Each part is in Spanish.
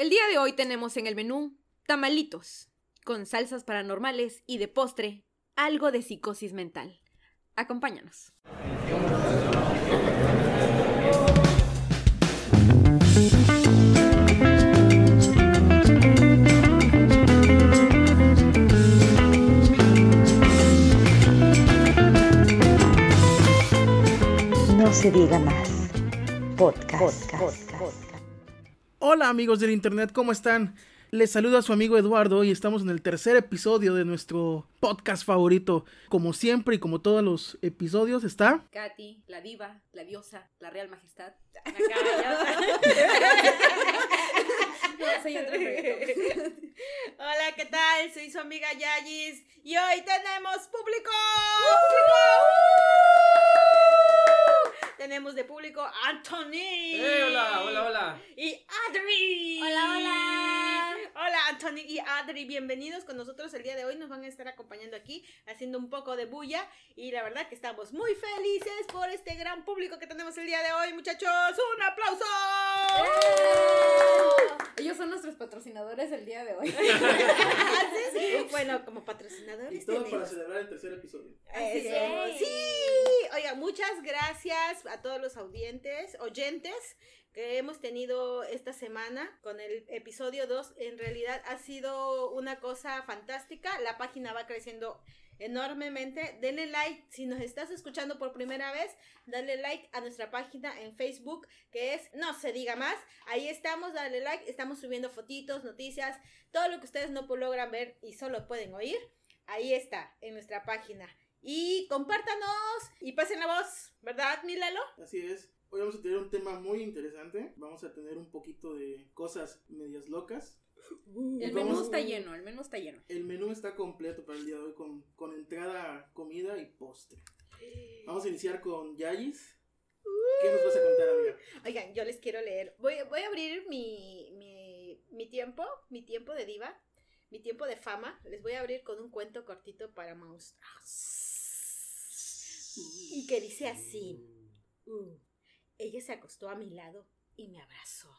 El día de hoy tenemos en el menú tamalitos, con salsas paranormales y de postre, algo de psicosis mental. Acompáñanos. No se diga más. Podcast. Hola amigos del internet, ¿cómo están? Les saluda su amigo Eduardo y estamos en el tercer episodio de nuestro podcast favorito. Como siempre y como todos los episodios está... Katy, la diva, la diosa, la real majestad. Hola, ¿qué tal? Soy su amiga Yayis y hoy tenemos público. Tenemos de público Anthony. ¡Eh, hola, hola, hola! Y Adri. Hola, hola. Hola, Anthony y Adri. Bienvenidos con nosotros el día de hoy. Nos van a estar acompañando aquí haciendo un poco de bulla. Y la verdad que estamos muy felices por este gran público que tenemos el día de hoy, muchachos. ¡Un aplauso! Ellos son nuestros patrocinadores el día de hoy. Bueno, como patrocinadores. Y todo para celebrar el tercer episodio. Eso. es. Sí. Oiga, muchas gracias a todos los audientes, oyentes que hemos tenido esta semana con el episodio 2. En realidad ha sido una cosa fantástica. La página va creciendo enormemente. Denle like si nos estás escuchando por primera vez. Dale like a nuestra página en Facebook que es No se diga más. Ahí estamos, dale like. Estamos subiendo fotitos, noticias, todo lo que ustedes no logran ver y solo pueden oír. Ahí está, en nuestra página. Y compártanos y pasen la voz, ¿verdad, mi Lalo? Así es. Hoy vamos a tener un tema muy interesante. Vamos a tener un poquito de cosas medias locas. El Vamos- menú está lleno, el menú está lleno. El menú está completo para el día de hoy con, con entrada, comida y postre. Vamos a iniciar con Yayis. ¿Qué nos vas a contar, amiga? Oigan, yo les quiero leer. Voy, voy a abrir mi, mi, mi tiempo, mi tiempo de diva, mi tiempo de fama. Les voy a abrir con un cuento cortito para monstruos. Y que dice así. Uh, ella se acostó a mi lado y me abrazó.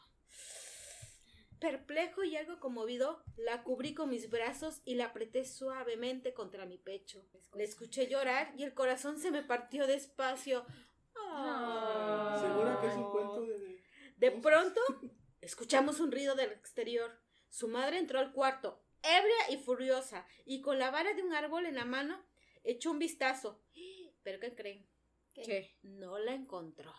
Perplejo y algo conmovido, la cubrí con mis brazos y la apreté suavemente contra mi pecho. Le escuché llorar y el corazón se me partió despacio. ¿Segura que es un cuento de.? De pronto, escuchamos un ruido del exterior. Su madre entró al cuarto, ebria y furiosa, y con la vara de un árbol en la mano, echó un vistazo. ¿Pero qué creen? ¿Qué? No la encontró.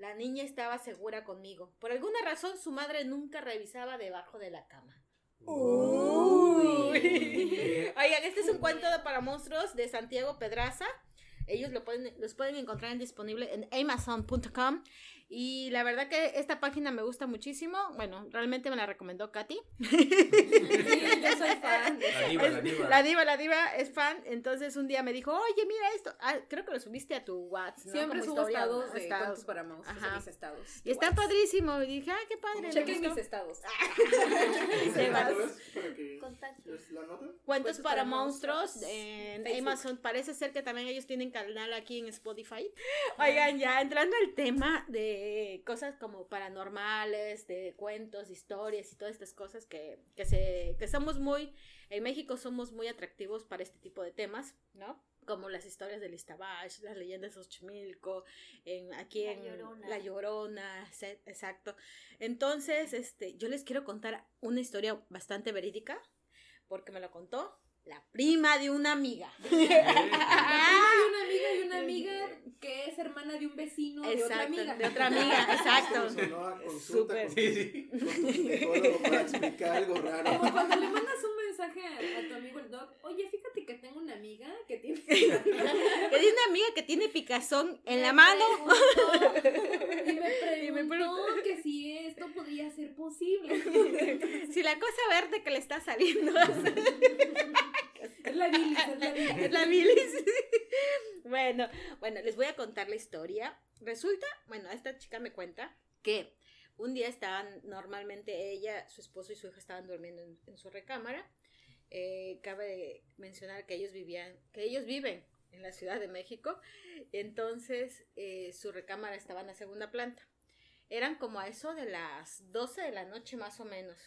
La niña estaba segura conmigo. Por alguna razón, su madre nunca revisaba debajo de la cama. Uy. Oigan, este es un cuento para monstruos de Santiago Pedraza. Ellos lo pueden, los pueden encontrar en disponible en amazon.com. Y la verdad que esta página me gusta muchísimo. Bueno, realmente me la recomendó Katy. soy fan. La diva, la diva. La diva, la diva es fan. Entonces un día me dijo, oye, mira esto. Ah, creo que lo subiste a tu WhatsApp. ¿no? Siempre Como subo estados ¿no? de Estados. cuentos para monstruos Ajá. mis estados. Y está padrísimo. Y dije, ah, qué padre. Chequen mis estados. Se va. ¿Para que Contacto. ¿es? Cuentos Cuentos para para monstruos monstruos. en Facebook. Amazon. Parece ser que también ellos tienen canal aquí en Spotify. Oigan, ya entrando al tema de cosas como paranormales, de cuentos, historias y todas estas cosas que, que, se, que somos muy, en México somos muy atractivos para este tipo de temas, ¿no? Como las historias del Iztabash, las leyendas de Xochimilco, en, aquí La en Llorona. La Llorona, se- exacto. Entonces, este, yo les quiero contar una historia bastante verídica, porque me lo contó la prima de una amiga. Hay una amiga y una amiga que es hermana de un vecino de otra Exacto, amiga. de otra amiga, exacto. Sonó consulta Súper. con, Sí, sí. con tu ginecólogo para explicar algo Como raro. cuando le mandas un mensaje a, a tu amigo el doc, oye, fíjate que tengo una amiga que tiene... Que tiene una amiga que tiene picazón en la mano. Y me Y me preguntó preguntó. que si esto podría ser posible. Si la cosa verde que le está saliendo Es la bilis, es la bilis. Bueno, bueno, les voy a contar la historia. Resulta, bueno, esta chica me cuenta que un día estaban, normalmente ella, su esposo y su hija estaban durmiendo en, en su recámara. Eh, cabe mencionar que ellos vivían, que ellos viven en la Ciudad de México. Entonces, eh, su recámara estaba en la segunda planta. Eran como a eso de las 12 de la noche más o menos.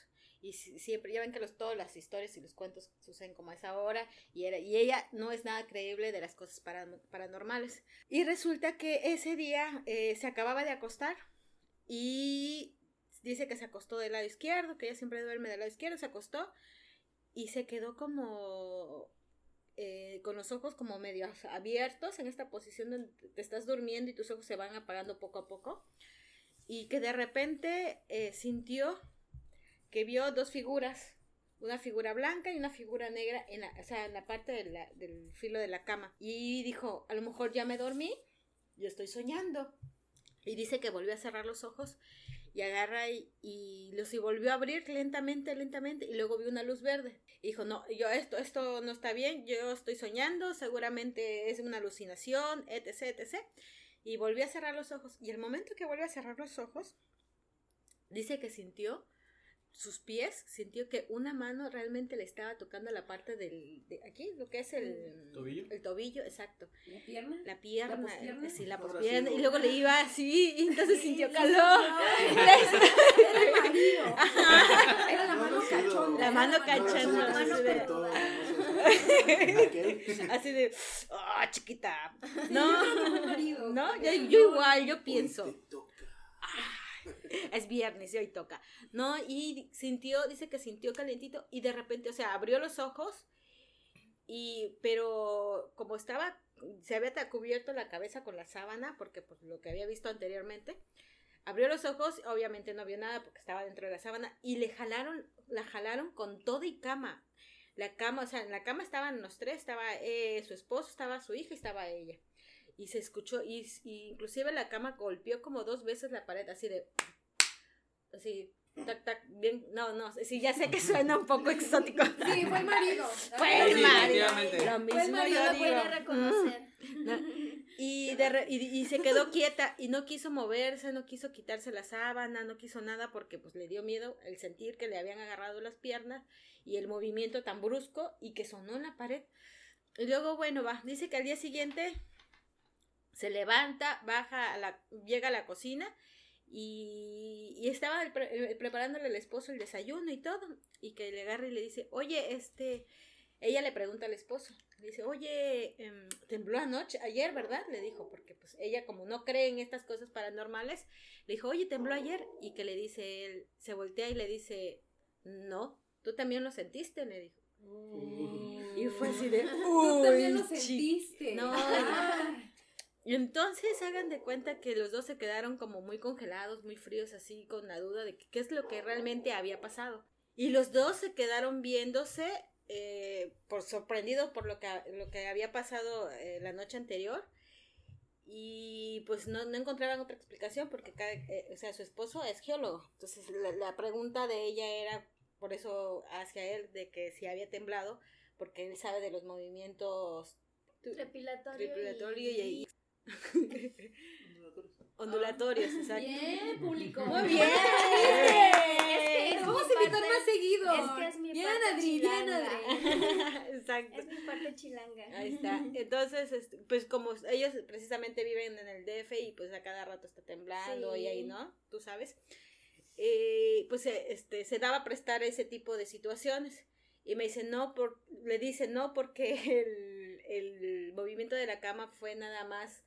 Y si- siempre, ya ven que los, todas las historias y los cuentos suceden como a esa hora. Y, era, y ella no es nada creíble de las cosas paran- paranormales. Y resulta que ese día eh, se acababa de acostar y dice que se acostó del lado izquierdo, que ella siempre duerme del lado izquierdo, se acostó y se quedó como eh, con los ojos como medio abiertos en esta posición donde te estás durmiendo y tus ojos se van apagando poco a poco y que de repente eh, sintió que vio dos figuras, una figura blanca y una figura negra en la, o sea, en la parte del filo de la cama. Y dijo, a lo mejor ya me dormí, yo estoy soñando. Y dice que volvió a cerrar los ojos y agarra y, y los y volvió a abrir lentamente, lentamente, y luego vio una luz verde. Y dijo, no, yo esto, esto no está bien, yo estoy soñando, seguramente es una alucinación, etc, etc. Y volvió a cerrar los ojos. Y el momento que volvió a cerrar los ojos, dice que sintió sus pies, sintió que una mano realmente le estaba tocando la parte del, de aquí, lo que es el ¿Tobillo? El tobillo, exacto. ¿La pierna? La pierna, ¿La pospierna? sí, la pospierna, y luego le iba así, y entonces sintió calor. Era el marido. Era la No, mano cachonda. La mano cachonda, La mano así de- ah, chiquita. No, no, yo igual, yo pienso. Es viernes y hoy toca. No, y sintió, dice que sintió calentito y de repente, o sea, abrió los ojos y, pero como estaba, se había cubierto la cabeza con la sábana, porque pues lo que había visto anteriormente, abrió los ojos, obviamente no vio nada porque estaba dentro de la sábana y le jalaron, la jalaron con todo y cama. La cama, o sea, en la cama estaban los tres, estaba eh, su esposo, estaba su hija y estaba ella. Y se escuchó, y, y inclusive la cama golpeó como dos veces la pared, así de, así, tac, tac, bien, no, no, sí, ya sé que suena un poco exótico. Sí, fue el marido. Fue el marido. Lo Fue el mismo marido, yo lo puede reconocer. No, Y, de re- y, y se quedó quieta y no quiso moverse, no quiso quitarse la sábana, no quiso nada porque pues le dio miedo el sentir que le habían agarrado las piernas y el movimiento tan brusco y que sonó en la pared. Y luego, bueno, va, dice que al día siguiente se levanta, baja, a la, llega a la cocina y, y estaba el pre- el- preparándole al esposo el desayuno y todo. Y que le agarra y le dice, oye, este, ella le pregunta al esposo, le dice, oye, em, tembló anoche, ayer, ¿verdad? Le dijo, porque pues ella como no cree en estas cosas paranormales, le dijo, oye, tembló ayer. Y que le dice él, se voltea y le dice, no, tú también lo sentiste, le dijo. Y fue así de, Tú también lo sentiste. No. Y entonces hagan de cuenta que los dos se quedaron como muy congelados, muy fríos, así con la duda de que- qué es lo que realmente había pasado. Y los dos se quedaron viéndose, eh, por sorprendidos por lo que, lo que había pasado eh, la noche anterior. Y pues no, no encontraban otra explicación porque cada, eh, o sea, su esposo es geólogo. Entonces la, la pregunta de ella era, por eso hacia él, de que si había temblado, porque él sabe de los movimientos Trepilatorio. y, y- ondulatorios, exacto. Bien, público. Muy bien. Es que Vamos a invitar más seguido. Es que es mi Bien, parte Adri, bien. Adri. Exacto. Es mi parte chilanga. Ahí está. Entonces, pues como ellos precisamente viven en el DF y pues a cada rato está temblando y ahí. ¿no? Tú sabes. Eh, pues eh, este, se daba a prestar ese tipo de situaciones. Y me dice, no, por, le dice, no, porque el, el movimiento de la cama fue nada más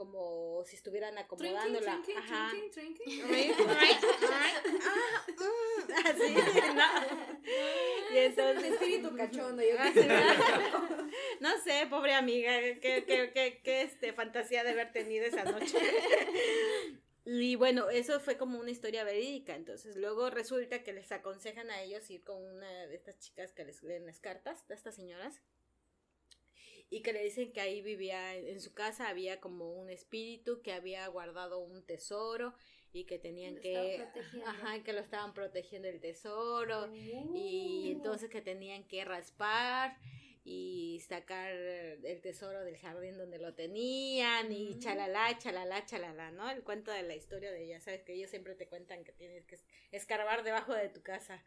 como si estuvieran acomodándola. Trinking, Ajá. trinking, trinking, Ah, mm, Así, ¿no? Y Es el entonces, espíritu cachondo. Yo Ah. No sé, pobre amiga, qué, qué, qué, qué, este, fantasía de haber tenido esa noche. Y bueno, eso fue como una historia verídica. Entonces, luego resulta que les aconsejan a ellos ir con una de estas chicas que les leen las cartas, de estas señoras, y que le dicen que ahí vivía, en su casa había como un espíritu que había guardado un tesoro y que tenían Lo que, ajá, que lo estaban protegiendo el tesoro y entonces que tenían que raspar y sacar el tesoro del jardín donde lo tenían y Mm. chalala, chalala, chalala, ¿no? El cuento de la historia de ella, sabes que ellos siempre te cuentan que tienes que escarbar debajo de tu casa.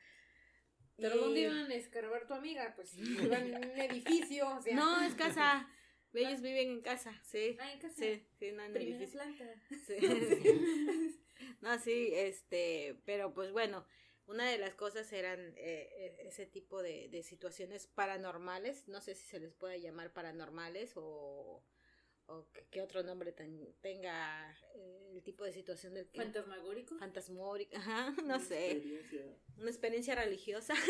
Pero Y- ¿dónde iban a escarbar tu amiga? Pues iban en un edificio, o sea. No, es casa. Ellos viven en casa, sí. Ah, en casa. Sí, sí, no en Primera edificio. planta. Sí. No, sí, este, pero pues bueno, una de las cosas eran eh, eh, ese tipo de, de situaciones paranormales, no sé si se les puede llamar paranormales o, o que, que otro nombre tan- tenga eh, el tipo de situación del que... Fantasmagórico. Fantasmórica, ajá, no sé, una experiencia religiosa.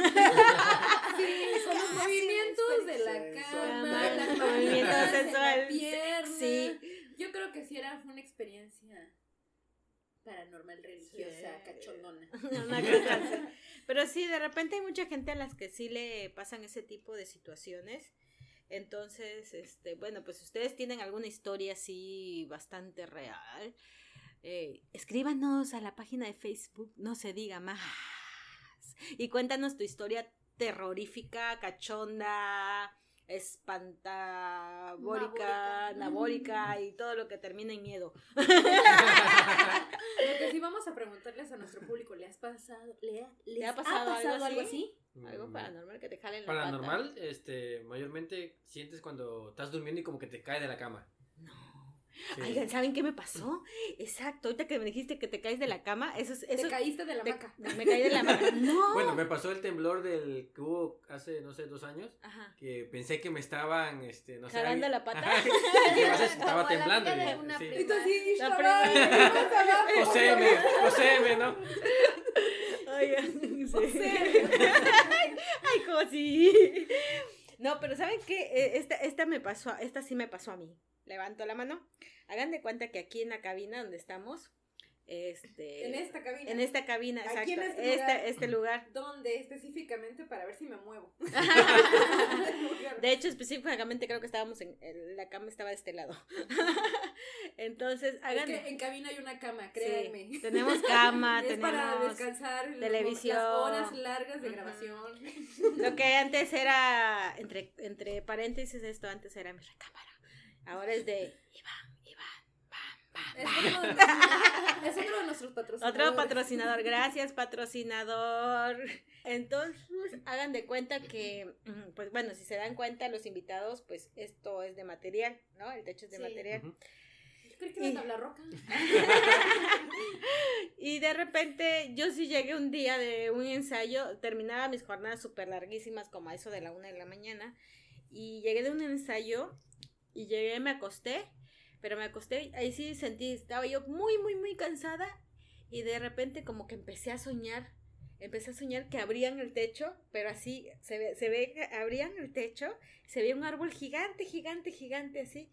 Sí, con los movimientos de la cama, Movimiento movimientos de sensual. la pierna. Sí. Yo creo que sí era una experiencia paranormal, religiosa, Sí. cachondona. Una cosa así. Pero sí, de repente hay mucha gente a las que sí le pasan ese tipo de situaciones. Entonces, este, bueno, pues si ustedes tienen alguna historia así bastante real, eh, escríbanos a la página de Facebook, no se diga más. Y cuéntanos tu historia terrorífica, cachonda, espantabórica, Nabórica. nabórica y todo lo que termina en miedo. Lo que sí vamos a preguntarles a nuestro público, ¿le has pasado, le ha, les ha pasado algo algo así? así? Algo Mm, paranormal que te jalen la pata. Paranormal, este, mayormente sientes cuando estás durmiendo y como que te cae de la cama. No. Sí. Oigan, ¿saben qué me pasó? Exacto, ahorita que me dijiste que te caes de la cama, eso es... Eso Te caíste de la te- hamaca. Me caí de la cama. No. Bueno, me pasó el temblor del que hubo hace, no sé, dos años, Ajá. que pensé que me estaban, este, no sé... ¿Jalando la pata? Ajá, que estaba Como la temblando. una sí. prima. Y tú así, La "Chaval, prima". más abajo". Poséeme, poséeme, ¿no? Oigan, sí. Como si. No, pero ¿saben qué? Eh, Esta, esta me pasó, esta sí me pasó a mí. Levanto la mano. Hagan de cuenta que aquí en la cabina donde estamos, este... En esta cabina. en esta cabina, Aquí exacto. en este esta- lugar. este lugar. ¿Dónde específicamente para ver si me muevo? De hecho, específicamente creo que estábamos en, en- la cama estaba de este lado. Entonces, Es hagan que en cabina hay una cama, Sí, créanme. tenemos cama, es para tenemos descansar los- televisión. las horas largas de grabación. lo que antes era entre entre paréntesis esto antes era mi recámara. Ahora es de Iván, Es otro, de nuestros- es otro de nuestros bam. patrocinadores. Otro patrocinador, gracias patrocinador. Entonces, hagan de cuenta que, mm, pues bueno, si se dan cuenta los invitados, pues esto es de material, ¿no? El techo es de Sí. material. Yo creí que Y- roca. Y de repente yo sí llegué un día de un ensayo, terminaba mis jornadas súper larguísimas como a eso de la una de la mañana y llegué de un ensayo y llegué, me acosté, pero me acosté, ahí sí sentí, estaba yo muy, muy, muy cansada y de repente como que empecé a soñar, empecé a soñar que abrían el techo, pero así se ve, se ve que abrían el techo, se veía un árbol gigante, gigante, gigante así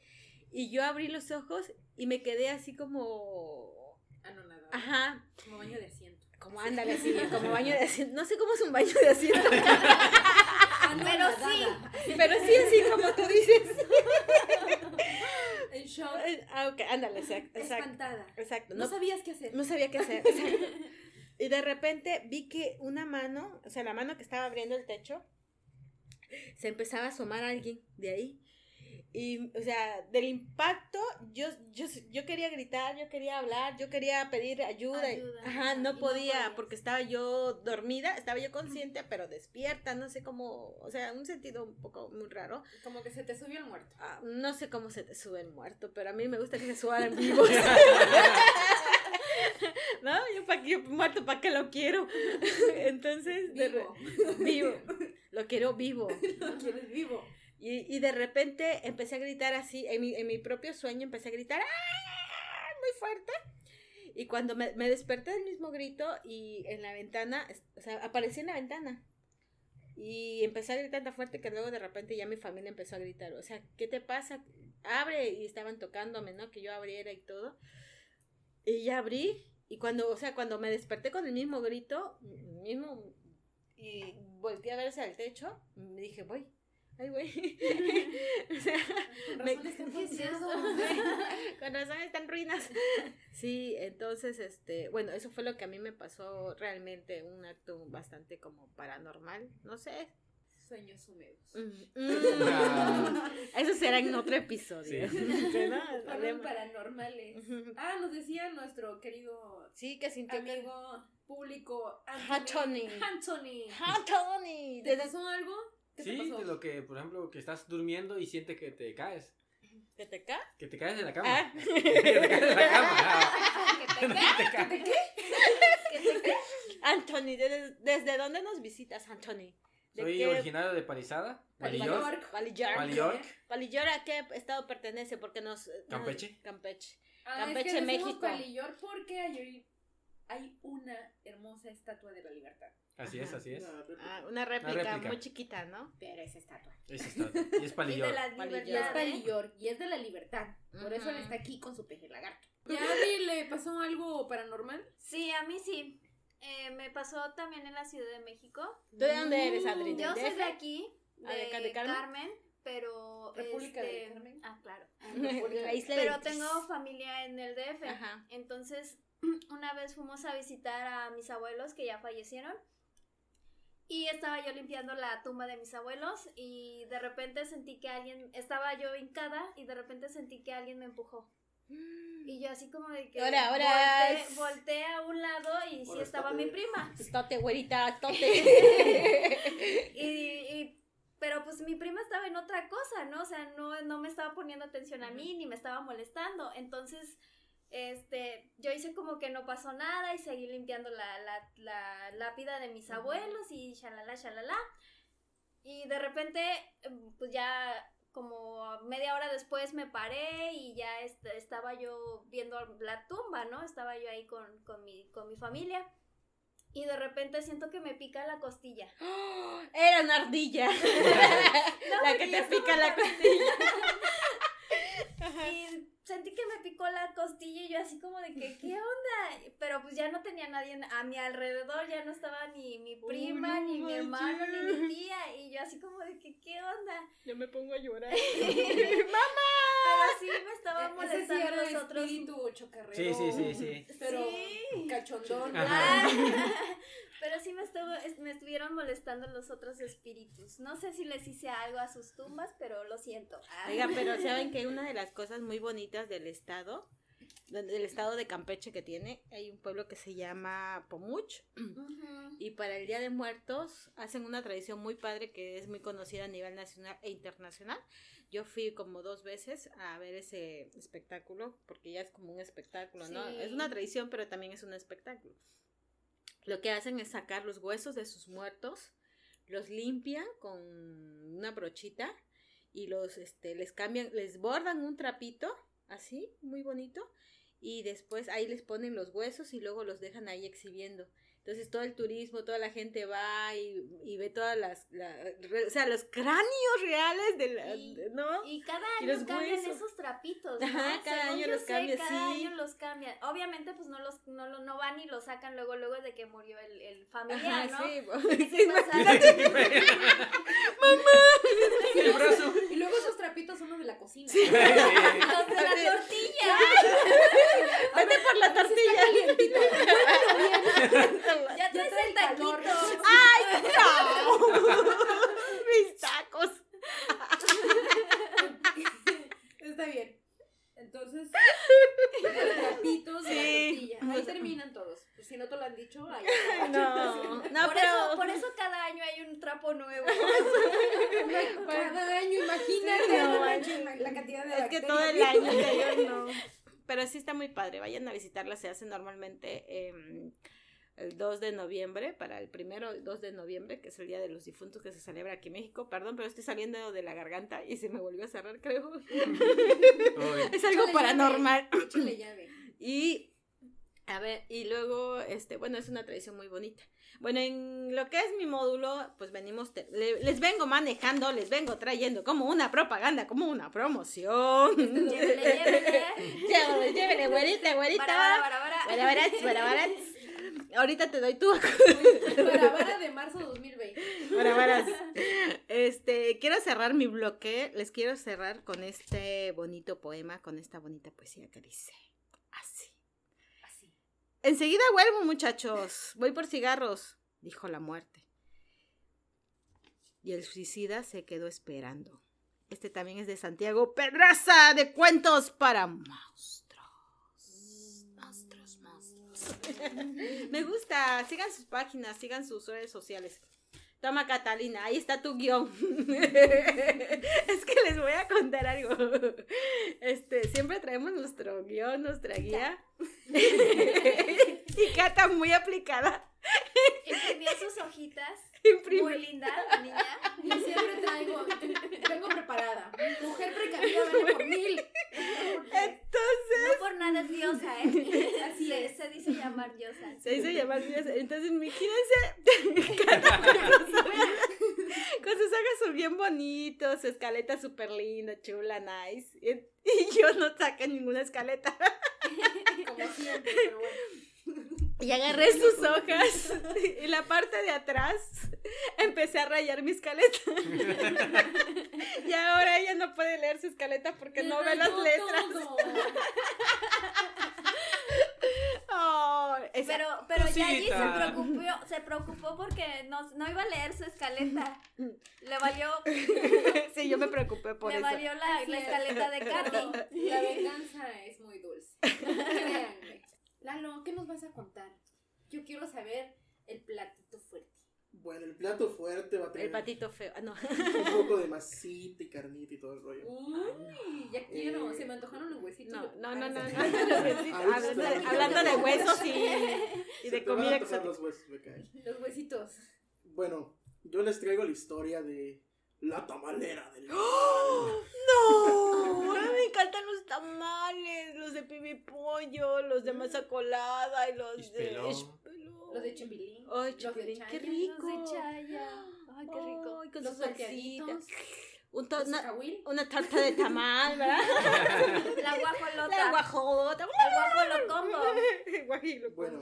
y yo abrí los ojos y me quedé así como... No, nada. Ajá, Como baño de asiento. como ándale así, como baño de asiento. No sé cómo es un baño de asiento, Pero nadada. pero sí así como tú dices. En shock. Ah, ok, ándale, exacto. Espantada. exacto. No, No, sabías qué hacer. no sabía qué hacer. exacto. Y de repente vi que una mano, o sea, la mano que estaba abriendo el techo, se empezaba a asomar a alguien de ahí. Y, o sea, del impacto, yo, yo, yo quería gritar, yo quería hablar, yo quería pedir ayuda. Ayuda, Ajá, no podía porque estaba yo dormida, estaba yo consciente, pero despierta, no sé cómo, o sea, un sentido un poco muy raro. Como que se te subió el muerto. Ah, no sé cómo se te sube el muerto, pero a mí me gusta que se suban en vivo. ¿No? Yo, pa, yo muerto, ¿para qué lo quiero? Entonces, de re- Vivo. vivo. Lo quiero vivo. Lo quieres vivo. Y, y de repente empecé a gritar así, en mi, en mi propio sueño empecé a gritar ¡Ah! muy fuerte. Y cuando me, me desperté del mismo grito y en la ventana, o sea, aparecí en la ventana. Y empecé a gritar tan fuerte que luego de repente ya mi familia empezó a gritar, o sea, ¿qué te pasa? Abre y estaban tocándome, ¿no? Que yo abriera y todo. Y ya abrí y cuando, o sea, cuando me desperté con el mismo grito, mismo y volteé a ver hacia el techo, me dije, voy. Ay, güey. o sea, Con Me- razón está ¿Qué es fastidiado. con razón están ruinas. Sí, entonces, este, bueno, eso fue lo que a mí me pasó realmente, un acto bastante como paranormal, no sé. Sueños húmedos. Mm, mm. Eso será en otro episodio. Sí. Fueron paranormales. Ah, nos decía nuestro querido Sí, que sintió que... amigo público Anthony. Anthony. ¡Ah, Tony! ¿Te pasó algo? ¿Qué te Sí, pasó? de lo que, por ejemplo, que estás durmiendo y sientes que te caes. ¿Que te ca? Que te caes de la cama. Ah. que te caes de la cama. ¿Que te qué? ¿Que te qué? Anthony, ¿desde, desde dónde nos visitas, Anthony? ¿De Soy qué- originario de. Valillor. Valillor. Valillor. Valillor, ¿a qué estado pertenece? Porque nos... nos- Campeche. Campeche. Ah, Campeche, es que México. Porque hay, una hermosa estatua de la libertad. Así es, así es. Ah, una réplica, réplica. muy chiquita, ¿no? Pero es estatua. Ese está. Y es Y Palillor. de la Palillor. Y es libertad. Palillor y es de la libertad. Por eso él está aquí con su peje lagarto. ¿Ya a Adri le pasó algo paranormal? Sí, a mí sí. Eh, me pasó también en la Ciudad de México. ¿Tú de dónde eres, Adri? Yo ¿Del soy de aquí, de, ¿de Ca- de Carmen? Carmen, pero... República de este, Carmen. Ah, claro. La isla Pero tengo familia en el DF. Ajá. Entonces, una vez fuimos a visitar a mis abuelos que ya fallecieron. Y estaba yo limpiando la tumba de mis abuelos y de repente sentí que alguien, estaba yo hincada y de repente sentí que alguien me empujó. Y yo así como de que Ahora, ahora volteé, a un lado y sí estaba estate. mi prima. Tote, güerita, tote. Y, y- pero pues mi prima estaba en otra cosa, ¿no? O sea, no, no me estaba poniendo atención a mí ni me estaba molestando. Entonces, este, yo hice como que no pasó nada y seguí limpiando la, la, la lápida de mis abuelos y shalala, shalala. Y de repente, em, pues ya como media hora después me paré y ya est- estaba yo viendo la tumba, ¿no? Estaba yo ahí con, con, mi, con mi familia. Y de repente siento que me pica la costilla. Era una ardilla. la que te pica la costilla. Sentí que me picó la costilla y yo así como de que, ¿qué onda? Pero pues ya no tenía nadie a mi alrededor, ya no estaba ni mi prima, no ni mi hermano, ni mi tía. Y yo así como de que, ¿qué onda? Yo me pongo a llorar. Pero sí me estaba sí molestando era los otros. espíritu chocarrero. Sí, sí, sí, sí. Pero Sí. cachondón. Pero sí me, estuvo, es- me estuvieron molestando los otros espíritus. No sé si les hice algo a sus tumbas, pero lo siento. Ah. Oiga, pero saben que una de las cosas muy bonitas del estado, de- del estado de Campeche que tiene, hay un pueblo que se llama Pomuch y para el Día de Muertos hacen una tradición muy padre que es muy conocida a nivel nacional e internacional. Yo fui como dos veces a ver ese espectáculo porque ya es como un espectáculo, ¿no? Sí. Es una tradición, pero también es un espectáculo. Lo que hacen es sacar los huesos de sus muertos, los limpian con una brochita y los este les cambian, les bordan un trapito así, muy bonito, y después ahí les ponen los huesos y luego los dejan ahí exhibiendo. Entonces todo el turismo, toda la gente va y, y ve todas las, la- re- o sea, los cráneos reales de la, Y- ¿no? Y cada Y año los cambian huesos. esos trapitos, ¿no? Ajá, cada Según año los sé, cambian, cada sí. año los cambian. Obviamente, pues no los no, lo- no van y los sacan luego luego de que murió el, el familiar, Ajá, ¿no? sí, que sí, pasar- El brazo. Y luego esos trapitos son los de la cocina. Los de la tortilla. Vete por la tortilla. Ya traes el taquito. ¡Ay, no! Mis tacos. Está bien. Entonces, los trapitos de Sí. la tortilla. Ahí terminan todos. Pues si no te lo han dicho, ahí No, no, por, pero. eso, por eso cada año hay un trapo nuevo. Cada año, imagínate No, no, manches. la, la cantidad de Es que todo el año anterior no. Pero sí está muy padre. Vayan a visitarla. Se hace normalmente em, el 2 de noviembre, para el primero 2 de noviembre, que es el Día de los Difuntos que se celebra aquí en México. Perdón, pero estoy saliendo de la garganta y se me volvió a cerrar, creo. Es algo paranormal. llave, échale llave. Y, a ver, y luego, este, bueno, es una tradición muy bonita. Bueno, en lo que es mi módulo, pues venimos, te- le- les vengo manejando, les vengo trayendo como una propaganda, como una promoción. Llévele, llévele. Llévele, llévele, güerita, güerita. Bara, bara, Ahorita te doy tú. Para vara de marzo 2020. Barabaras. Este, quiero cerrar mi bloque. Les quiero cerrar con este bonito poema, con esta bonita poesía que dice así. Así. Enseguida vuelvo, muchachos. Voy por cigarros, dijo la muerte. Y el suicida se quedó esperando. Este también es de Santiago Pedraza, de cuentos para monstruos. Me gusta. Sigan sus páginas, sigan sus redes sociales. Toma Catalina, ahí está tu guion. es que les voy a contar algo. Este, siempre traemos nuestro guion, nuestra guía. y Cata muy aplicada. Imprimió sus hojitas. Imprimió. Muy linda la niña. Yo siempre traigo, vengo preparada. Mujer precavida vale por mil. No por nada es diosa, ¿eh? Así Se- es. Se dice llamar diosa. Se hizo llamar Dios. Entonces, imagínense con sus son bien bonitos, su escaleta súper linda, chula, nice. Y, y yo no saqué ninguna escaleta. Como siempre, pero bueno. Y agarré sus hojas y la parte de atrás empecé a rayar mi escaleta. y ahora ella no puede leer su escaleta porque no ve las letras. Oh, esa- Pero, pero Yayi se preocupó, se preocupó porque no, no iba a leer su escaleta. Le valió, sí, yo me preocupé por le eso. valió la, la es. escaleta de Katy. La venganza es muy dulce. Créanme. Lalo, ¿qué nos vas a contar? Yo quiero saber el platito fuerte. Bueno, el plato fuerte va a tener El patito feo. Ah, no. un poco de masita y carnita y todo el rollo. Uy, ya quiero. Eh, Se me antojaron los huesitos. No, no, no, no, Hablando de, hablando de huesos y, y Se de te van a comida exótica. los huesos, me cae. Los huesitos. Bueno, yo les traigo la historia de la tamalera del ¡Oh! No, me encantan los tamales, los de pibipollo, los de masa colada y los Ispelón. de Ispelón. Los de chipilín. Ay, chipilín, qué rico. Los de Chaya. Ay, qué rico. Ay, con Los sus salsitas. Un una, una tarta de tamal, ¿verdad? La guajolota. La guajolota. El guajolocombo. Bueno,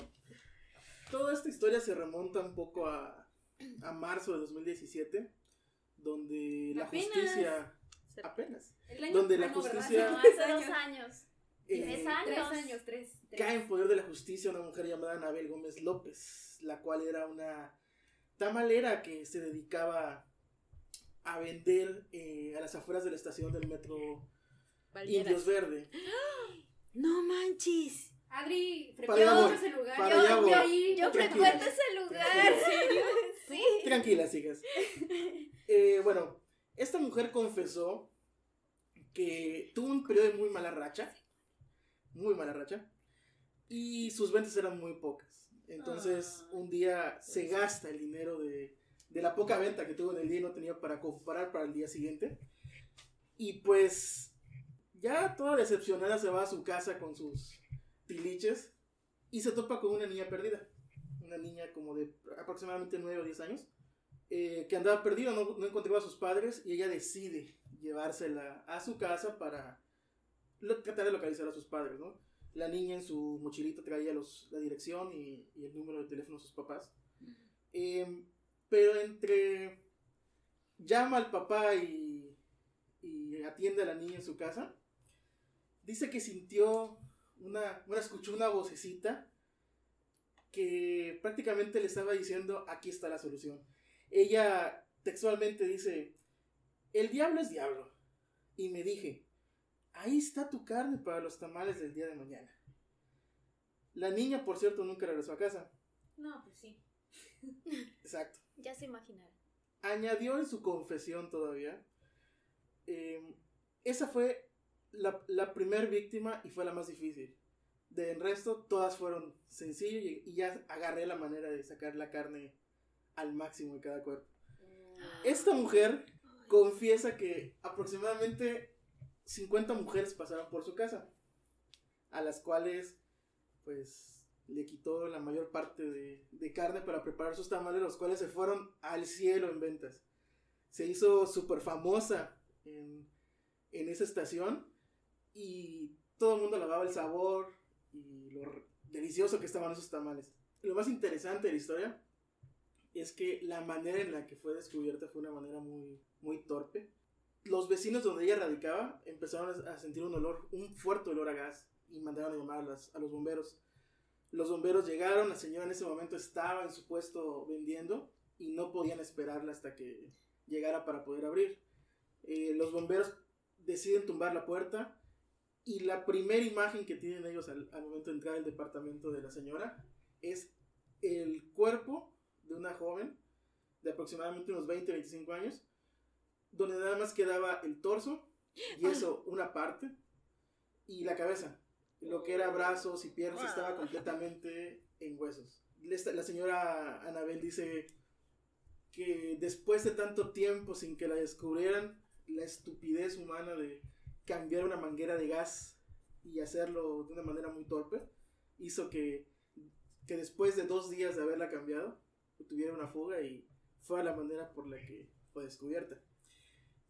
toda esta historia se remonta un poco a, a marzo de 2017, donde la Apenas. Apenas. El año Donde la justicia- No, Hace dos años. eh, Tres Tres años. años, tres. tres. cae en poder de la justicia una mujer llamada Anabel Gómez López, la cual era una tamalera que se dedicaba a vender eh, a las afueras de la estación del metro Indios Verde. No manches. Adri, frecuento ese lugar. para yo, allá yo frecuento ese lugar. ¿En serio? Sí. Tranquilas, hijas. Eh, bueno, esta mujer confesó que tuvo un periodo de muy mala racha, muy mala racha, y sus ventas eran muy pocas. Entonces, Ah. un día se gasta el dinero de, de la poca venta que tuvo en el día y no tenía para comprar para el día siguiente. Y pues, ya toda decepcionada se va a su casa con sus tiliches y se topa con una niña perdida. Una niña como de aproximadamente 9 o 10 años eh, que andaba perdida, no, no encontraba a sus padres y ella decide llevársela a su casa para tratar de localizar a sus padres, ¿no? La niña en su mochilita traía los, la dirección y, y el número de teléfono de sus papás. Eh, pero entre llama al papá y, y atiende a la niña en su casa, dice que sintió una, bueno, escuchó una vocecita que prácticamente le estaba diciendo, aquí está la solución. Ella textualmente dice, el diablo es diablo. Y me dije, ahí está tu carne para los tamales del día de mañana. La niña, por cierto, nunca regresó a casa. No, pues sí. Exacto. Ya se imaginaron. Añadió en su confesión todavía, eh, esa fue la, la primer víctima y fue la más difícil. Del resto, todas fueron sencillas y, y ya agarré la manera de sacar la carne al máximo de cada cuerpo. Esta mujer confiesa que aproximadamente 50 mujeres pasaron por su casa, a las cuales pues le quitó la mayor parte de, de carne para preparar sus tamales, los cuales se fueron al cielo en ventas. Se hizo súper famosa en, en esa estación y todo el mundo alababa el sabor y lo delicioso que estaban esos tamales. Lo más interesante de la historia es que la manera en la que fue descubierta fue una manera muy, muy torpe. Los vecinos donde ella radicaba empezaron a sentir un olor, un fuerte olor a gas y mandaron a llamar a, los bomberos. Los bomberos llegaron, la señora en ese momento estaba en su puesto vendiendo y no podían esperarla hasta que llegara para poder abrir. Eh, los bomberos deciden tumbar la puerta y la primera imagen que tienen ellos al momento de entrar al departamento de la señora es el cuerpo de una joven de aproximadamente unos 20, 25 años, donde nada más quedaba el torso, y eso una parte, y la cabeza. Lo que era brazos y piernas estaba completamente en huesos. La señora Anabel dice que después de tanto tiempo sin que la descubrieran, la estupidez humana de cambiar una manguera de gas y hacerlo de una manera muy torpe hizo que, que después de dos días de haberla cambiado, tuviera una fuga y fue la manera por la que fue descubierta.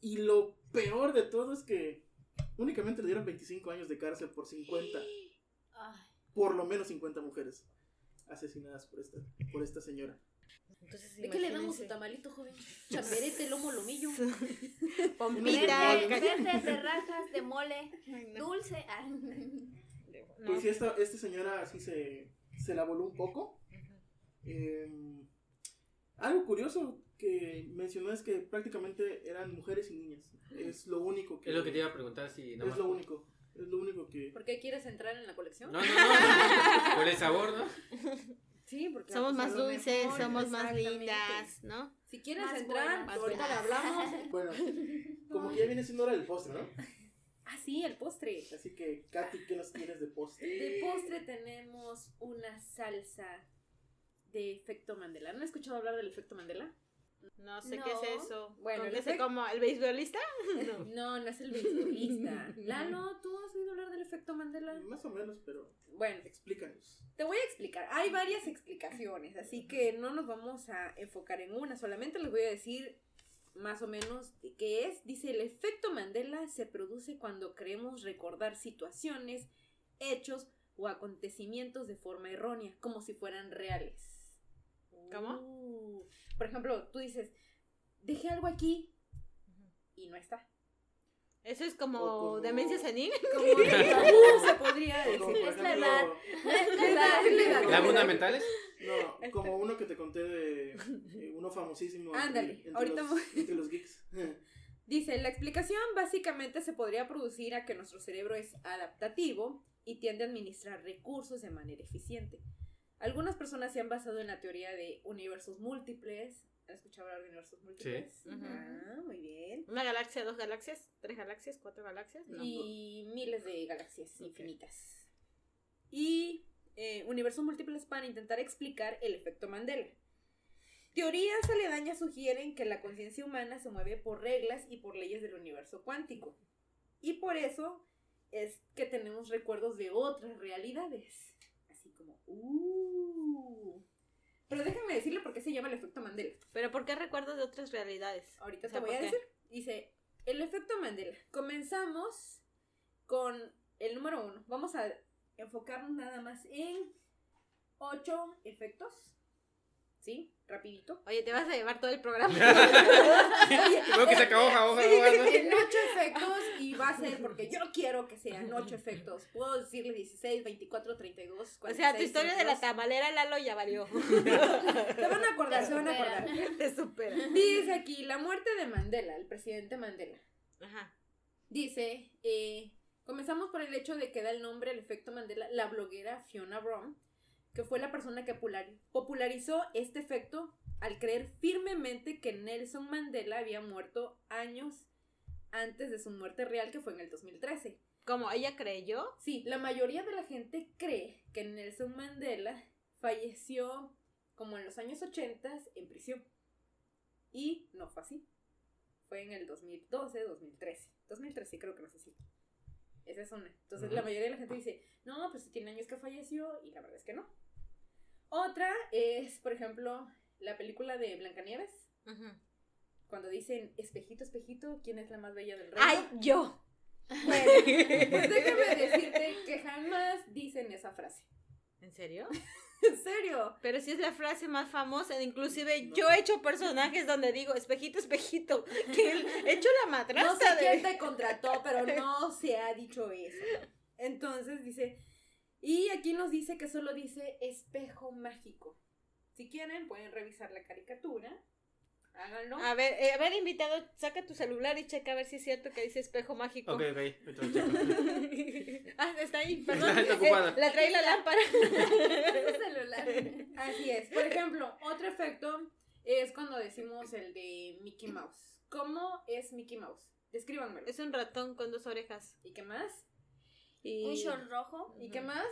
Y lo peor de todo es que únicamente le dieron 25 años de cárcel por 50, Ay, por lo menos 50 mujeres asesinadas por esta, por esta señora. Entonces, ¿De qué le damos su tamalito, joven? Chamberete, lomo, lomillo. Pompita. verde, verde, de rajas, de mole, dulce. Ah. Pues sí, esta, esta señora así se, se la voló un poco. Eh, algo curioso que mencionó es que prácticamente eran mujeres y niñas. Es lo único que... Es lo que te iba a preguntar si nada Es más. lo único. Es lo único que... ¿Por qué quieres entrar en la colección? No, no, no. Por el sabor, ¿no? Sí, porque Somos más dulces, mejor, somos más lindas, ¿no? Si quieres Más entrar, buenas. ahorita le hablamos. Bueno, como que ya viene siendo hora del postre, ¿no? Ah, sí, el postre. Así que, Katy, ¿qué nos tienes de postre? De postre tenemos una salsa de efecto Mandela. ¿No has escuchado hablar del efecto Mandela? No sé No. qué es eso. Bueno, ¿Con el efecto- como el beisbolista? No, no es el beisbolista. Lalo, ¿tú has oído hablar del efecto Mandela? Más o menos, pero Bueno, explícanos. te voy a explicar. Hay varias explicaciones, así que no nos vamos a enfocar en una. Solamente les voy a decir más o menos de qué es. Dice, el efecto Mandela se produce cuando creemos recordar situaciones, hechos o acontecimientos de forma errónea, como si fueran reales. ¿Cómo? Uh. Por ejemplo, tú dices, dejé algo aquí y no está. Eso es como, como- demencia senil. Como uh, se podría O como, decir. por Es la ejemplo, edad. Es la edad. ¿Lagunas mentales? No, como uno que te conté de eh, uno famosísimo. Ándale, entre, ahorita los, entre los geeks. Dice, la explicación básicamente se podría producir a que nuestro cerebro es adaptativo y tiende a administrar recursos de manera eficiente. Algunas personas se han basado en la teoría de universos múltiples. ¿Has escuchado hablar de universos múltiples? Sí. Ah, muy bien. Una galaxia, dos galaxias, tres galaxias, cuatro galaxias. No. Y miles de galaxias infinitas. Y eh, universos múltiples para intentar explicar el efecto Mandela. Teorías aledañas sugieren que la conciencia humana se mueve por reglas y por leyes del universo cuántico. Y por eso es que tenemos recuerdos de otras realidades. Uh. Pero déjenme decirle por qué se llama el efecto Mandela. Pero ¿por qué recuerdos de otras realidades? Ahorita O sea, te voy a decir. Dice, el efecto Mandela. Comenzamos con el número uno. Vamos a enfocarnos nada más en ocho efectos. ¿Sí? Rapidito. Oye, te vas a llevar todo el programa. Creo que se acabó hoja, hoja, hoja, ¿no? en ocho efectos y va a ser porque yo quiero que sean ocho efectos. Puedo decirle 16, 24, 32, o 46. sea, tu historia de la 32. tamalera Lalo ya valió. Se van a acordar, se van a acordar. Te supera. Dice aquí, la muerte de Mandela, el presidente Mandela. Ajá. Dice, eh, comenzamos por el hecho de que da el nombre al efecto Mandela la bloguera Fiona Brown, que fue la persona que popularizó este efecto al creer firmemente que Nelson Mandela había muerto años antes de su muerte real, que fue en el 2013. Como ella creyó. Sí, la mayoría de la gente cree que Nelson Mandela falleció como en los años 80 en prisión. Y no fue así. Fue en el 2012, 2013. 2013 creo que no sé si. Esa es una. Entonces la mayoría de la gente dice, no, pues tiene años que falleció y la verdad es que no. Otra es, por ejemplo, la película de Blancanieves. Cuando dicen, espejito, espejito, ¿quién es la más bella del reino? ¡Ay, yo! Bueno, pues déjame decirte que jamás dicen esa frase. ¿En serio? ¿En serio? Pero sí es la frase más famosa. Inclusive yo he hecho personajes donde digo, espejito, espejito. Que he hecho la No madrastra sé quién de... te contrató, pero no se ha dicho eso. Entonces dice, y aquí nos dice que solo dice espejo mágico. Si quieren, pueden revisar la caricatura. Háganlo. A ver, eh, a ver, invitado, saca tu celular y checa a ver si es cierto que dice espejo mágico. Ok, ok. ah, está ahí, perdón. Está ocupada. Eh, la trae la lámpara. celular. Así es. Por ejemplo, otro efecto es cuando decimos el de Mickey Mouse. ¿Cómo es Mickey Mouse? Descríbanmelo. Es un ratón con dos orejas. ¿Y qué más? Y Un short rojo. ¿Y qué más?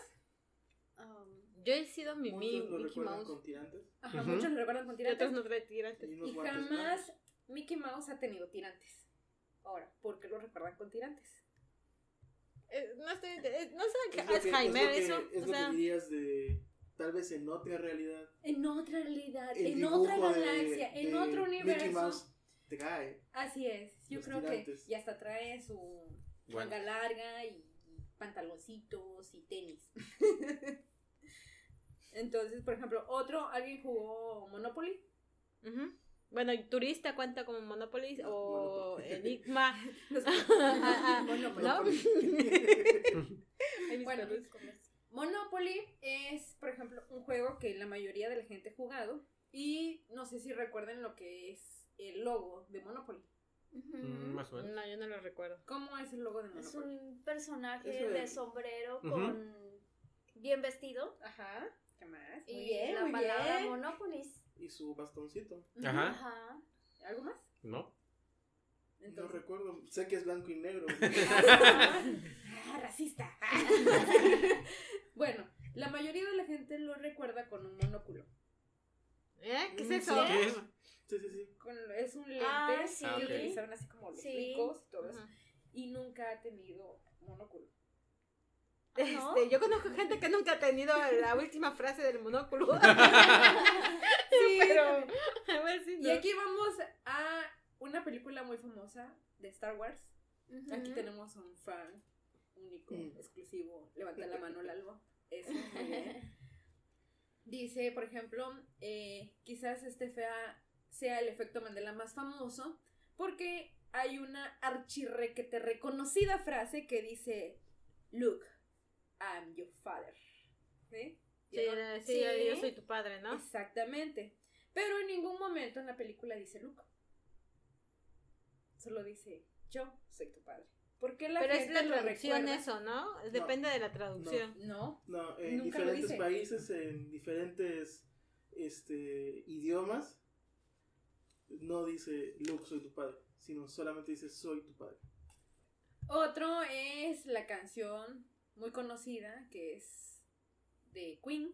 um, yo he sido mi Mickey recuerdan Mouse. con tirantes. Ajá, muchos lo recuerdan con Y tirantes. otros no tirantes. Y Y jamás. Mickey Mouse ha tenido tirantes. Ahora, ¿por qué lo recuerdan con tirantes? Eh, no estoy. eh, no sé qué Es que- Alzheimer, es eso. Es o lo sea, que dirías de. Tal vez en otra realidad. En otra realidad, en otra de- galaxia, en de otro Mickey universo. Mouse trae. Así es. Yo creo tirantes. que y hasta trae su Bueno. manga larga y pantaloncitos y tenis. Entonces, por ejemplo, otro, ¿alguien jugó Monopoly? Bueno, ¿y turista cuenta como Monopoly o Monopoly. Enigma. Monopoly. Monopoly es, por ejemplo, un juego que la mayoría de la gente ha jugado y no sé si recuerden lo que es el logo de Monopoly. Más o menos. No, yo no lo recuerdo. ¿Cómo es el logo de Es Monopoly? un personaje de es. sombrero con bien vestido. Ajá. ¿Qué más? Muy y bien, la muy palabra bien. Monopolis. Y su bastoncito. Ajá. Ajá. ¿Algo más? ¿No? No recuerdo. Sé que es blanco y negro. Ah, racista. bueno, la mayoría de la gente lo recuerda con un monóculo. ¿Eh? ¿Qué es Mm, eso? ¿Qué es? Sí, sí, sí. Con- es un lente Ah, que sí. Ah, ok. utilizaban así como los Sí. ricos y todo eso. Y nunca ha tenido monóculo. ¿No? Este, yo conozco gente que nunca ha tenido la última frase del monóculo. Sí, pero. también. A ver si Y aquí vamos a una película muy famosa de Star Wars. Aquí tenemos un fan único, Mm. exclusivo. Levanta la mano, Lalo. Eso, muy bien. Dice, por ejemplo, eh, quizás este fea sea el efecto Mandela más famoso porque hay una archirrequete reconocida frase que dice, Look, I'm your father. ¿Sí? Sí, eh, sí, Sí. yo- soy tu padre, ¿no? Exactamente. Pero en ningún momento en la película dice Luke. Solo dice, yo soy tu padre. ¿Por qué la Pero es la traducción recuerda? eso, ¿no? Depende de la traducción. No. No, en Nunca diferentes países, en diferentes este, idiomas, no dice Luke, soy tu padre, sino solamente dice soy tu padre. Otro es la canción muy conocida que es de Queen,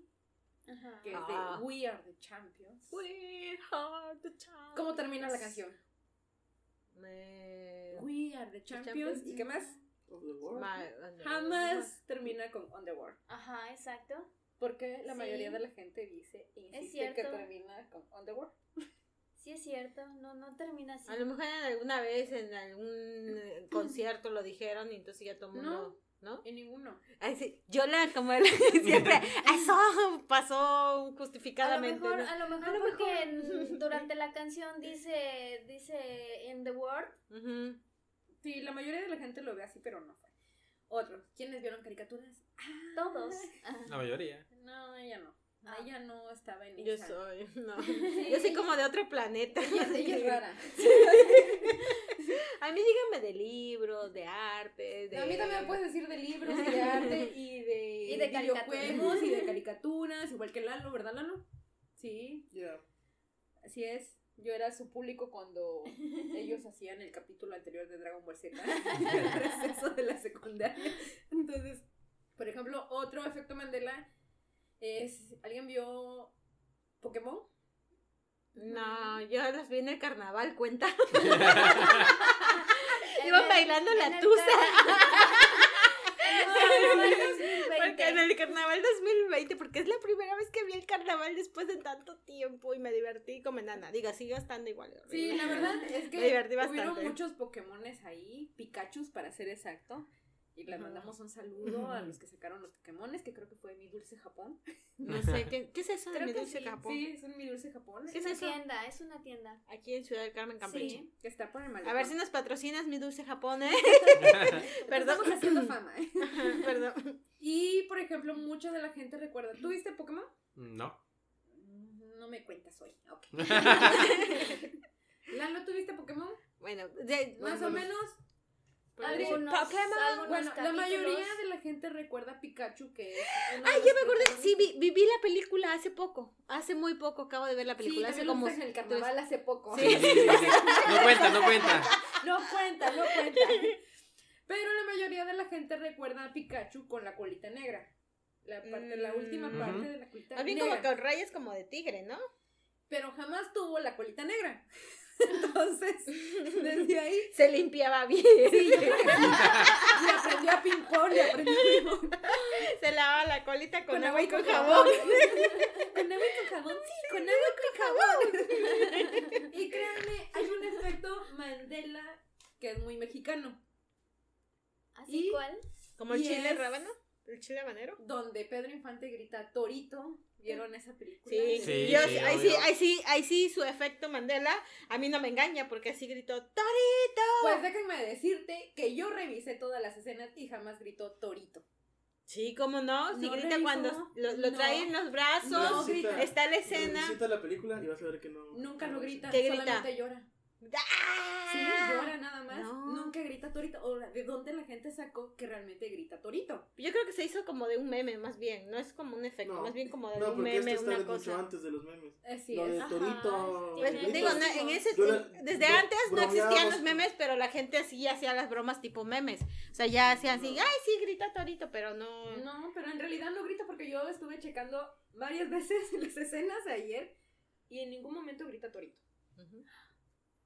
Ajá. que es Ah. de We Are the Champions. We are the champions. ¿Cómo termina la canción? Eh, We Are the Champions. Champions. ¿Y qué más? Of the world. ma- no, Jamás termina con On the World. Ajá, exacto. Porque la Sí. mayoría de la gente dice insiste que termina con On the World. Sí es cierto, no, no termina así. A lo mejor en alguna vez en algún eh, concierto lo dijeron y entonces ya todo el mundo, ¿no? En ninguno. Ay, sí, yo la como el- siempre, eso pasó A lo justificadamente. mejor, ¿no? a lo mejor A lo porque mejor. en- durante la canción dice, dice in the world. Ujú. Sí, la mayoría de la gente lo ve así, pero no fue. Otro. ¿Quiénes vieron caricaturas? Todos. Ajá. La mayoría. No, ella no. Ah. Ella no estaba en Yo esa. soy, no. Yo soy como de otro planeta. Ella, ella es rara. A mí díganme de libros, de arte, de... A mí también me puedes decir de libros y de arte y de, Y de videojuegos y de caricaturas, igual que Lalo, ¿verdad, Lalo? Sí, Yeah. así es. Yo era su público cuando ellos hacían el capítulo anterior de Dragon Ball Z, el receso de la secundaria. Entonces, por ejemplo, otro efecto Mandela es, ¿alguien vio Pokémon? No, yo los vi en el carnaval, cuenta. En Iban bailando en la tusa. Porque en 2020. el carnaval 2020, porque es la primera vez que vi el carnaval después de tanto tiempo y me divertí como enana. Diga, sigue estando igual. Sí, la verdad es que Me divertí hubieron muchos Pokémones ahí, Pikachus para ser exacto. Y les mandamos un saludo a los que sacaron los Pokémones, que creo que fue Mi Dulce Japón. No sé, ¿qué, qué es eso de Creo mi dulce sí. Japón? Sí, es un Mi Dulce Japón. ¿Qué es una eso? tienda, es una tienda. Aquí en Ciudad del Carmen, Campeche. Sí. Que está por el malecón. A ver si nos patrocinas mi dulce Japón, ¿eh? Perdón. Estamos haciendo fama. ¿eh? Perdón. Y, por ejemplo, mucha de la gente recuerda. ¿Tuviste Pokémon? No. Mm, No me cuentas hoy. Ok. Lalo, ¿tuviste Pokémon? Bueno, de- Más Bueno, o menos. Decir Algunos, Bueno, la mayoría de la gente recuerda a Pikachu, que es. Ay, ya me acordé. Sí, vi, vi, vi la película hace poco. Hace muy poco acabo de ver la película. Sí, hace como. en el carnaval hace poco. Sí. No cuenta, no cuenta. No cuenta, no cuenta. Pero la mayoría de la gente recuerda a Pikachu con la colita negra. La, parte, la última Mm. parte de la colita Más bien negra. como con rayas como de tigre, ¿no? Pero jamás tuvo la colita negra. Entonces, desde ahí. Se limpiaba bien. Sí, yo creo que sí. Y aprendió a ping-pong, y aprendió a ping-pong. Se lavaba la colita con, Con agua y con jabón. jabón. con agua y con jabón, sí, con agua y con jabón. Y créanme, hay un efecto Mandela que es muy mexicano. ¿Así ¿Y? cuál? Como el chile es- rábano. El chile habanero. Donde Pedro Infante grita Torito. ¿Vieron esa película? Sí, Sí, yo, sí, ahí sí, ahí sí, ahí sí su efecto Mandela a mí no me engaña porque así gritó Torito. Pues déjenme decirte que yo revisé todas las escenas y jamás gritó Torito. Sí, cómo no, si No grita revisó. cuando lo, lo No. trae en los brazos, No grita. está la escena. Visita la película y vas a ver que no. Nunca no lo grita, ¿Qué grita? solamente llora. ¡Ah! Sí, llora nada más. No. Nunca grita Torito. ¿de dónde la gente sacó que realmente grita Torito? Yo creo que se hizo como de un meme, más bien, no es como un efecto, No. más bien como de No, un porque meme, esto está una mucho cosa. antes de los memes. Así Lo es. de Ajá, Torito. Pues, digo, gritos, en ese, la- desde antes no existían los memes, pero la gente sí hacía las bromas tipo memes. O sea, ya hacían así, ay, sí, grita Torito, pero no. No, pero en realidad no grita porque yo estuve checando varias veces las escenas de ayer y en ningún momento grita Torito. Ujú.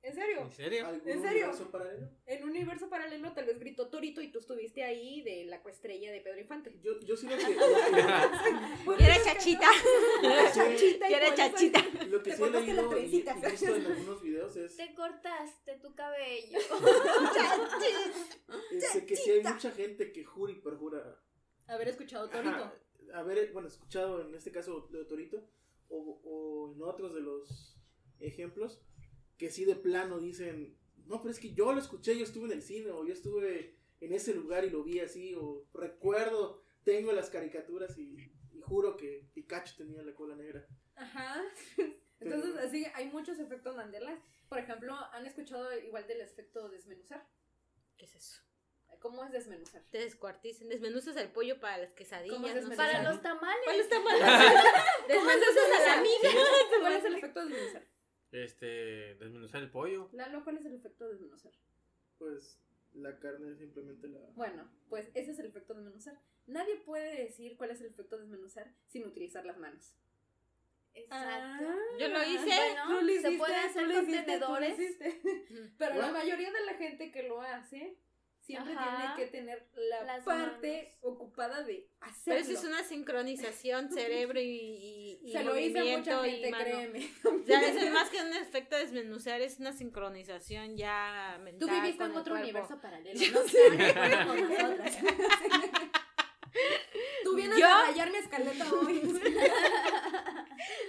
¿En serio? ¿En serio? ¿Algún ¿En serio? universo paralelo? En un universo paralelo tal vez gritó Torito y tú estuviste ahí de la coestrella de Pedro Infante. Yo, yo sí lo que. Era chachita. no- Chachita Y era chachita. Lo que sí he leído y, y visto en algunos videos es, Te cortaste tu cabello. es de que sí hay mucha gente que jura y perjura Haber escuchado Torito. Ajá, haber, bueno, escuchado en este caso lo de Torito, o, o en otros de los ejemplos, que sí de plano dicen, no, pero es que yo lo escuché, yo estuve en el cine, o yo estuve en ese lugar y lo vi así, o recuerdo, tengo las caricaturas y, y juro que Pikachu tenía la cola negra. Ajá. Entonces, Pero- así hay muchos efectos Mandela. Por ejemplo, ¿han escuchado igual del efecto desmenuzar? ¿Qué es eso? ¿Cómo es desmenuzar? Te descuartizan, desmenuzas el pollo para las quesadillas. ¿Cómo es no? Para los tamales. ¿Cuál está mal? desmenuzas a la amiga. ¿Cuál es el efecto desmenuzar? Este, desmenuzar el pollo. Lalo, ¿cuál es el efecto desmenuzar? Pues la carne simplemente la... Bueno, pues ese es el efecto desmenuzar. Nadie puede decir cuál es el efecto desmenuzar sin utilizar las manos. Exacto. Yo lo hice. Bueno, Tú lo se puede tú hacer lo con hiciste, tú tenedores. Pero la mayoría de la gente que lo hace siempre Ajá. tiene que tener la Las parte ocupada de Pero hacerlo. eso es una sincronización cerebro y, y, y Se lo movimiento mucha y gente, mano. créeme. O sea, eso es más que un efecto desmenuzar, es una sincronización ya mental. Tú viviste con en otro cuerpo. universo paralelo, no sé. sé. con nosotras. Tú vienes Yo- a rayar mi escaleta hoy.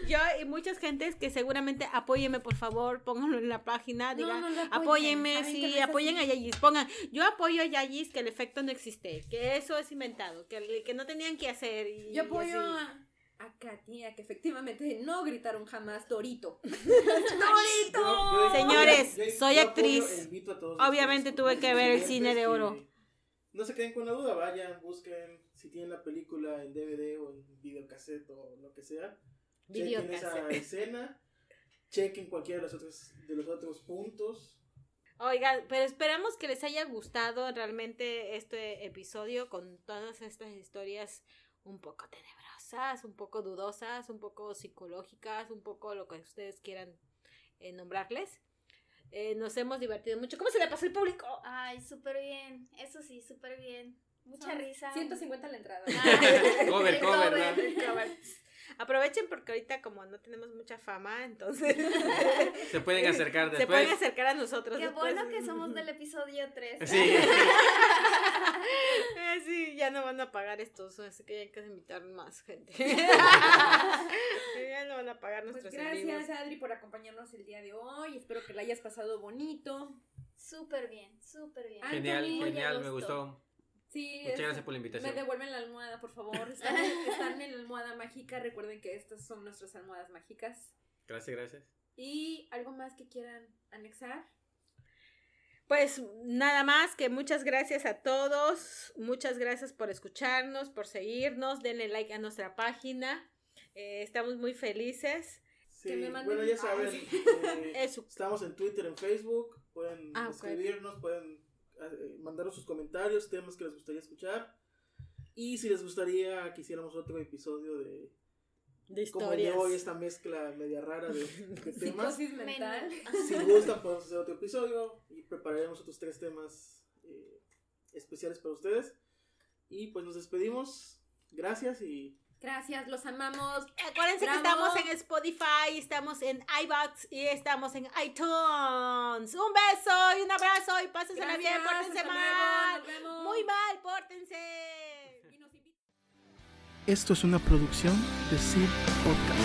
Yo y muchas gentes que seguramente apóyenme, por favor, pónganlo en la página, digan, no apóyenme, sí, no apoyen así. a Yayis, pongan, yo apoyo a Yayis que el efecto no existe, que eso es inventado, que, que no tenían que hacer. Y, Yo apoyo y así. a, a Katia, que efectivamente no gritaron jamás Dorito. Yo- yo- Señores, yo- yo- soy apoyo actriz. Obviamente tuve que ver el cine de oro. No se queden con la duda, vayan, busquen si tienen la película en DVD o en videocassette o lo que sea. Chequen esa escena, chequen cualquiera de los otros, de los otros puntos. Oigan, pero esperamos que les haya gustado realmente este episodio con todas estas historias un poco tenebrosas, un poco dudosas, un poco psicológicas, un poco lo que ustedes quieran eh, nombrarles. Eh, nos hemos divertido mucho. ¿Cómo se le pasó el público? Ay, súper bien. Eso sí, súper bien. Mucha Son risa. 150 la entrada. Ay, Cover, el cover, cover. Aprovechen porque ahorita como no tenemos mucha fama, entonces Se pueden acercar se después. pueden acercar a nosotros. Qué después. bueno que somos del episodio 3. Sí. Eh, sí, ya no van a pagar estos, así que hay que invitar más gente. ya no van a pagar Pues nuestros gracias, envíos. Adri, por acompañarnos el día de hoy. Espero que la hayas pasado bonito. Súper bien, súper bien. Genial, Anthony, genial, me gustó. Sí, Muchas es- gracias por la Me invitación. devuelven la almohada, por favor. Están, están en la almohada mágica. Recuerden que estas son nuestras almohadas mágicas. Gracias, gracias. ¿Y algo más que quieran anexar? Pues nada más que muchas gracias a todos, muchas gracias por escucharnos, por seguirnos, denle like a nuestra página, eh, estamos muy felices. Sí, Que me bueno, ya saben, eh, Eso. estamos en Twitter, en Facebook, pueden Ah, escribirnos, pueden eh, mandarnos sus comentarios, temas que les gustaría escuchar. Y si les gustaría que hiciéramos otro episodio de De como el de historias. hoy, esta mezcla media rara de, de temas. Mental. Si gustan, podemos hacer otro episodio y prepararemos otros tres temas eh, especiales para ustedes. Y pues nos despedimos. Gracias y Gracias, los amamos. Acuérdense Bravo. que estamos en Spotify, estamos en iBox y estamos en iTunes. Un beso y un abrazo y pásensela bien, pórtense mal. luego, nos vemos. Muy mal, pórtense. Y nos invitan- esto es una producción de Sid Podcast.